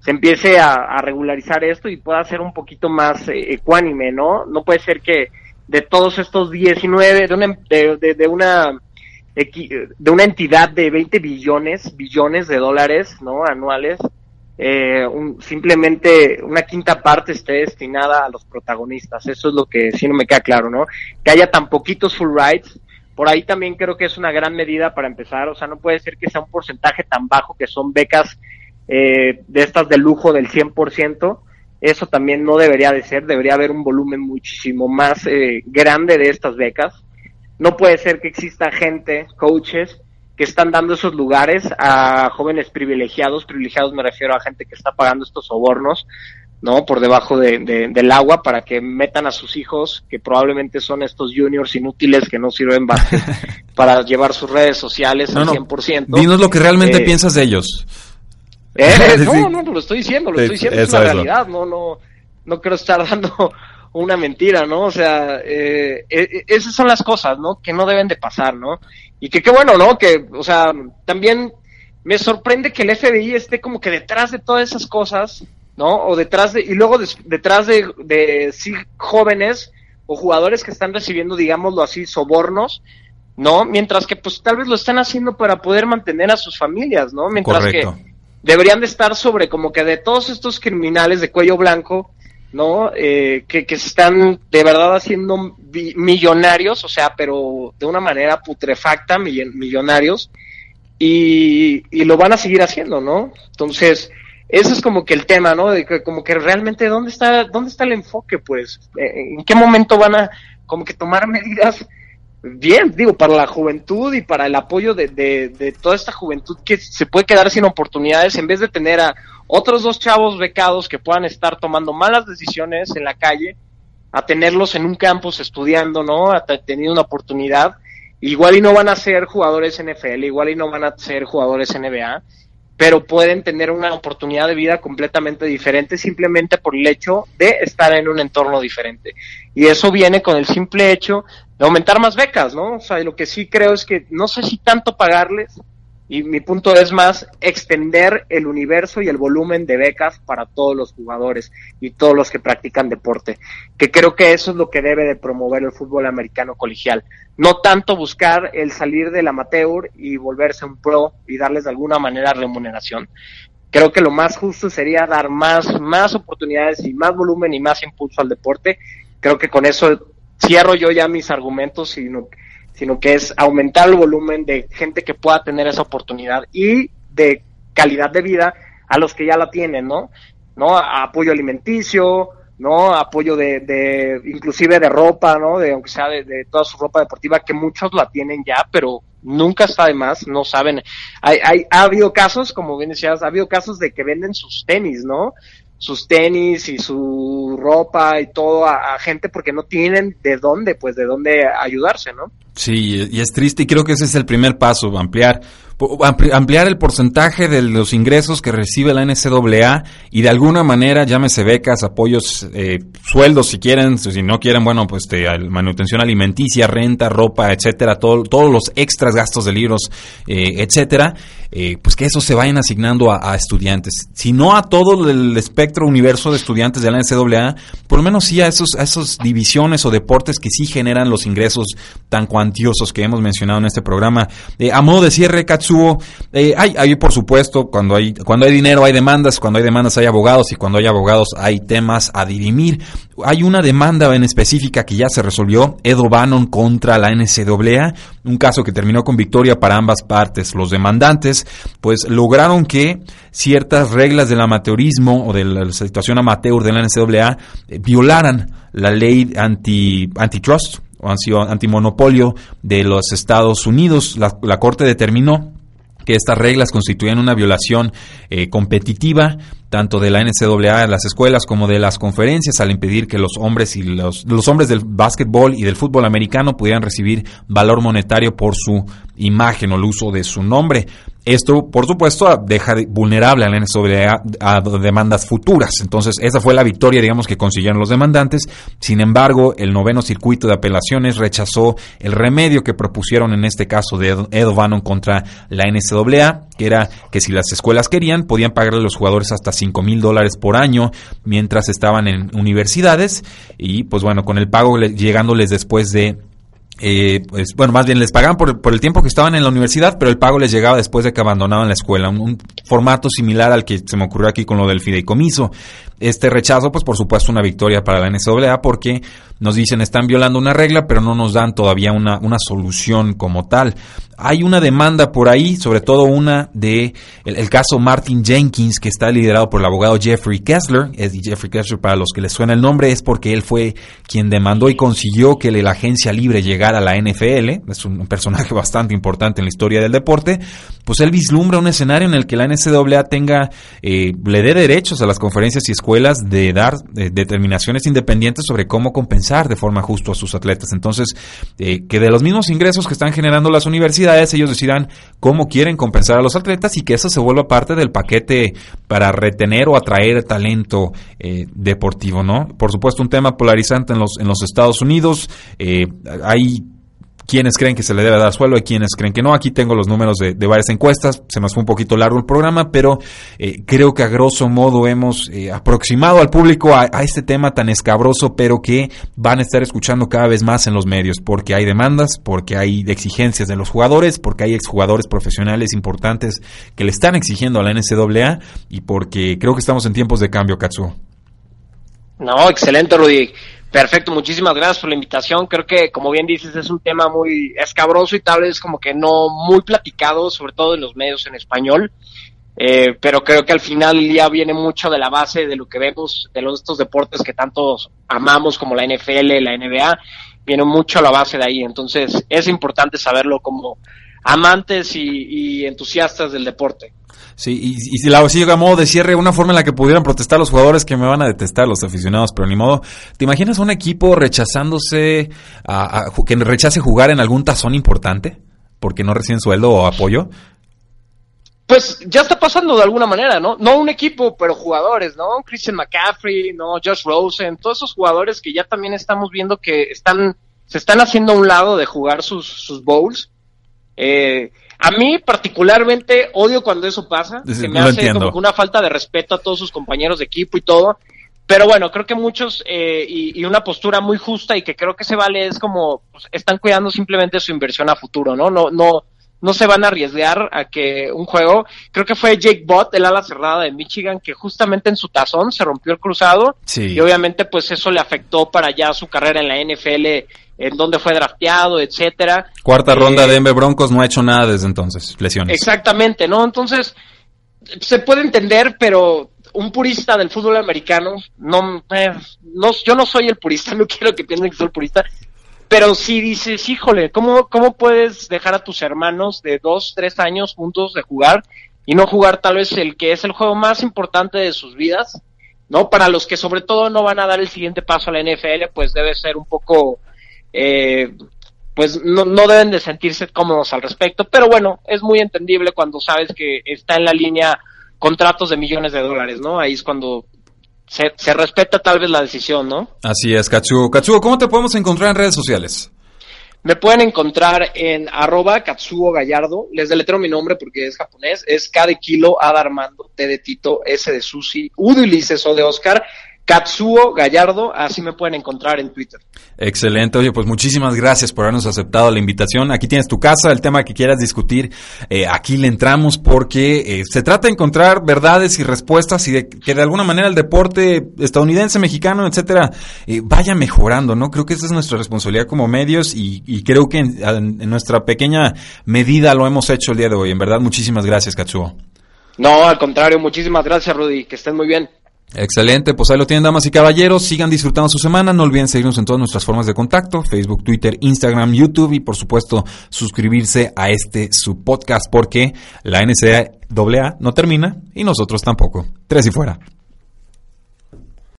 se empiece a, regularizar esto y pueda ser un poquito más eh, ecuánime, ¿no? No puede ser que de todos estos 19, de una, de, de, una de una entidad de 20 billones, billones de dólares, ¿no? Anuales, eh, un, simplemente una quinta parte esté destinada a los protagonistas. Eso es lo que sí no me queda claro, ¿no? Que haya tan poquitos full rights. Por ahí también creo que es una gran medida para empezar. O sea, no puede ser que sea un porcentaje tan bajo que son becas eh, de estas de lujo del 100%. Eso también no debería de ser. Debería haber un volumen muchísimo más eh, grande de estas becas. No puede ser que exista gente, coaches, que están dando esos lugares a jóvenes privilegiados, privilegiados me refiero a gente que está pagando estos sobornos, ¿no? Por debajo de, del agua para que metan a sus hijos, que probablemente son estos juniors inútiles que no sirven para llevar sus redes sociales al 100%. Dinos lo que realmente eh, piensas de ellos. Eh, no, no, no, lo estoy diciendo, lo estoy diciendo, es una realidad, no, no, no quiero estar dando una mentira, ¿no? O sea, eh, esas son las cosas, ¿no? Que no deben de pasar, ¿no? Y que qué bueno, ¿no? Que, o sea, también me sorprende que el FBI esté como que detrás de todas esas cosas, ¿no? O detrás de, y luego detrás de, de sí jóvenes o jugadores que están recibiendo, digámoslo así, sobornos, ¿no? Mientras que pues tal vez lo están haciendo para poder mantener a sus familias, ¿no? Mientras que deberían de estar sobre como que de todos estos criminales de cuello blanco, ¿no? Eh, que, que se están de verdad haciendo millonarios, o sea, pero de una manera putrefacta, millonarios, y, y lo van a seguir haciendo, ¿no? Entonces, eso es como que el tema, ¿no? De que, como que realmente, ¿dónde está, dónde está el enfoque, pues? Eh, ¿En qué momento van a, como que tomar medidas bien, digo, para la juventud y para el apoyo de, de, toda esta juventud que se puede quedar sin oportunidades en vez de tener a otros dos chavos becados que puedan estar tomando malas decisiones en la calle, a tenerlos en un campus estudiando, ¿no? A tener una oportunidad. Igual y no van a ser jugadores NFL, igual y no van a ser jugadores NBA, pero pueden tener una oportunidad de vida completamente diferente simplemente por el hecho de estar en un entorno diferente. Y eso viene con el simple hecho de aumentar más becas, ¿no? O sea, lo que sí creo es que no sé si tanto pagarles, y mi punto es más extender el universo y el volumen de becas para todos los jugadores y todos los que practican deporte, que creo que eso es lo que debe de promover el fútbol americano colegial. No tanto buscar el salir del amateur y volverse un pro y darles de alguna manera remuneración. Creo que lo más justo sería dar más, más oportunidades y más volumen y más impulso al deporte. Creo que con eso cierro yo ya mis argumentos, sino sino que es aumentar el volumen de gente que pueda tener esa oportunidad y de calidad de vida a los que ya la tienen, ¿no? ¿No? Apoyo alimenticio, ¿no? Apoyo de, de inclusive de ropa, ¿no? De, aunque sea de, toda su ropa deportiva, que muchos la tienen ya, pero nunca está de más, no saben. Hay, hay, ha habido casos, como bien decías, ha habido casos de que venden sus tenis, ¿no? sus tenis y su ropa y todo a, gente porque no tienen de dónde, pues de dónde ayudarse, ¿no? Sí, y es triste y creo que ese es el primer paso, ampliar ampliar el porcentaje de los ingresos que recibe la NCAA y de alguna manera, llámese becas, apoyos, eh, sueldos si quieren, si no quieren, bueno, pues de manutención alimenticia, renta, ropa, etcétera, todo, todos los extras gastos de libros, eh, etcétera, eh, pues que eso se vayan asignando a, estudiantes. Si no a todo el espectro universo de estudiantes de la NCAA, por lo menos sí a esos, a esos divisiones o deportes que sí generan los ingresos tan cuantiosos que hemos mencionado en este programa. a modo de cierre, Katsu, eh, hay, hay, por supuesto, cuando hay, cuando hay dinero hay demandas, cuando hay demandas hay abogados y cuando hay abogados hay temas a dirimir. Hay una demanda en específica que ya se resolvió, Edo Bannon contra la NCAA, un caso que terminó con victoria para ambas partes. Los demandantes, pues lograron que ciertas reglas del amateurismo o de la situación amateur de la NCAA eh, violaran la ley anti antitrust o antimonopolio de los Estados Unidos. la Corte determinó que estas reglas constituían una violación eh, competitiva tanto de la NCAA de las escuelas como de las conferencias al impedir que los hombres y los, los hombres del básquetbol y del fútbol americano pudieran recibir valor monetario por su imagen o el uso de su nombre. Esto, por supuesto, deja vulnerable a la NCAA a demandas futuras. Entonces, esa fue la victoria, digamos, que consiguieron los demandantes. Sin embargo, el noveno circuito de apelaciones rechazó el remedio que propusieron en este caso de Ed Bannon contra la NCAA, que era que si las escuelas querían, podían pagarle a los jugadores hasta 5 mil dólares por año mientras estaban en universidades. Y, pues bueno, con el pago llegándoles después de eh, pues bueno, más bien les pagaban por, por, el tiempo que estaban en la universidad, pero el pago les llegaba después de que abandonaban la escuela. Un, formato similar al que se me ocurrió aquí con lo del fideicomiso. Este rechazo, pues por supuesto, una victoria para la NCAA porque nos dicen están violando una regla, pero no nos dan todavía una, una solución como tal. Hay una demanda por ahí, sobre todo una de el, caso Martin Jenkins, que está liderado por el abogado Jeffrey Kessler. Es Jeffrey Kessler, para los que les suena el nombre, es porque él fue quien demandó y consiguió que la agencia libre llegara a la NFL. Es un personaje bastante importante en la historia del deporte. Pues él vislumbra un escenario en el que la NCAA tenga, eh, le dé derechos a las conferencias y escuelas de dar eh, determinaciones independientes sobre cómo compensar de forma justa a sus atletas. Entonces, eh, que de los mismos ingresos que están generando las universidades, ellos decidan cómo quieren compensar a los atletas y que eso se vuelva parte del paquete para retener o atraer talento eh, deportivo, ¿no? Por supuesto, un tema polarizante en los, en los Estados Unidos. Hay quienes creen que se le debe dar suelo y quienes creen que no. Aquí tengo los números de, varias encuestas, se nos fue un poquito largo el programa, pero eh, creo que a grosso modo hemos eh, aproximado al público a, este tema tan escabroso, pero que van a estar escuchando cada vez más en los medios, porque hay demandas, porque hay exigencias de los jugadores, porque hay exjugadores profesionales importantes que le están exigiendo a la NCAA y porque creo que estamos en tiempos de cambio, Katsuo. No, excelente, Rudy. Perfecto, muchísimas gracias por la invitación. Creo que, como bien dices, es un tema muy escabroso y tal vez como que no muy platicado, sobre todo en los medios en español. Eh, pero creo que al final ya viene mucho de la base de lo que vemos de los, estos deportes que tantos amamos, como la NFL, la NBA, viene mucho a la base de ahí. Entonces, es importante saberlo como amantes y entusiastas del deporte. Sí, y, si la sigue a modo de cierre, una forma en la que pudieran protestar los jugadores que me van a detestar, los aficionados, pero ni modo. ¿Te imaginas un equipo rechazándose, a, que rechace jugar en algún tazón importante? Porque no reciben sueldo o apoyo. Pues ya está pasando de alguna manera, ¿no? No un equipo, pero jugadores, ¿no? Christian McCaffrey, ¿no? Josh Rosen, todos esos jugadores que ya también estamos viendo que están, se están haciendo a un lado de jugar sus, sus bowls. Eh, a mí particularmente odio cuando eso pasa, que me hace como una falta de respeto a todos sus compañeros de equipo y todo. Pero bueno, creo que muchos eh, y, una postura muy justa y que creo que se vale es como pues, están cuidando simplemente su inversión a futuro, ¿no? No, no, no se van a arriesgar a que un juego, creo que fue Jake Bott, el ala cerrada de Michigan, que justamente en su tazón se rompió el cruzado y obviamente pues eso le afectó para ya su carrera en la NFL en dónde fue drafteado, etcétera. Cuarta ronda de Denver Broncos no ha hecho nada desde entonces, lesiones. Exactamente, ¿no? Entonces, se puede entender, pero un purista del fútbol americano, no, eh, no, yo no soy el purista, no quiero que piensen que soy el purista, pero si dices, híjole, ¿cómo, ¿cómo puedes dejar a tus hermanos de dos, tres años juntos de jugar y no jugar tal vez el que es el juego más importante de sus vidas? ¿No? Para los que sobre todo no van a dar el siguiente paso a la NFL, pues debe ser un poco eh, pues no, no deben de sentirse cómodos al respecto, pero bueno, es muy entendible cuando sabes que está en la línea contratos de millones de dólares, ¿no? Ahí es cuando se, se respeta tal vez la decisión, ¿no? Así es, Katsuo. Katsuo, ¿cómo te podemos encontrar en redes sociales? Me pueden encontrar en arroba Katsuo Gallardo. Les deletreo mi nombre porque es japonés. Es K de kilo, A de Armando, T de Tito, S de Susi, U de Ulises, O de Oscar. Katsuo Gallardo, así me pueden encontrar en Twitter. Excelente, oye, pues muchísimas gracias por habernos aceptado la invitación. Aquí tienes tu casa, el tema que quieras discutir, eh, aquí le entramos porque eh, se trata de encontrar verdades y respuestas y de que de alguna manera el deporte estadounidense, mexicano, etcétera, eh, vaya mejorando, ¿no? Creo que esa es nuestra responsabilidad como medios y, y creo que en, en, nuestra pequeña medida lo hemos hecho el día de hoy. En verdad, muchísimas gracias, Katsuo. No, al contrario, muchísimas gracias, Rudy. Que estén muy bien. Excelente, pues ahí lo tienen damas y caballeros, sigan disfrutando su semana, no olviden seguirnos en todas nuestras formas de contacto, Facebook, Twitter, Instagram, YouTube y por supuesto suscribirse a este su podcast porque la NCAA no termina y nosotros tampoco. Tres y fuera.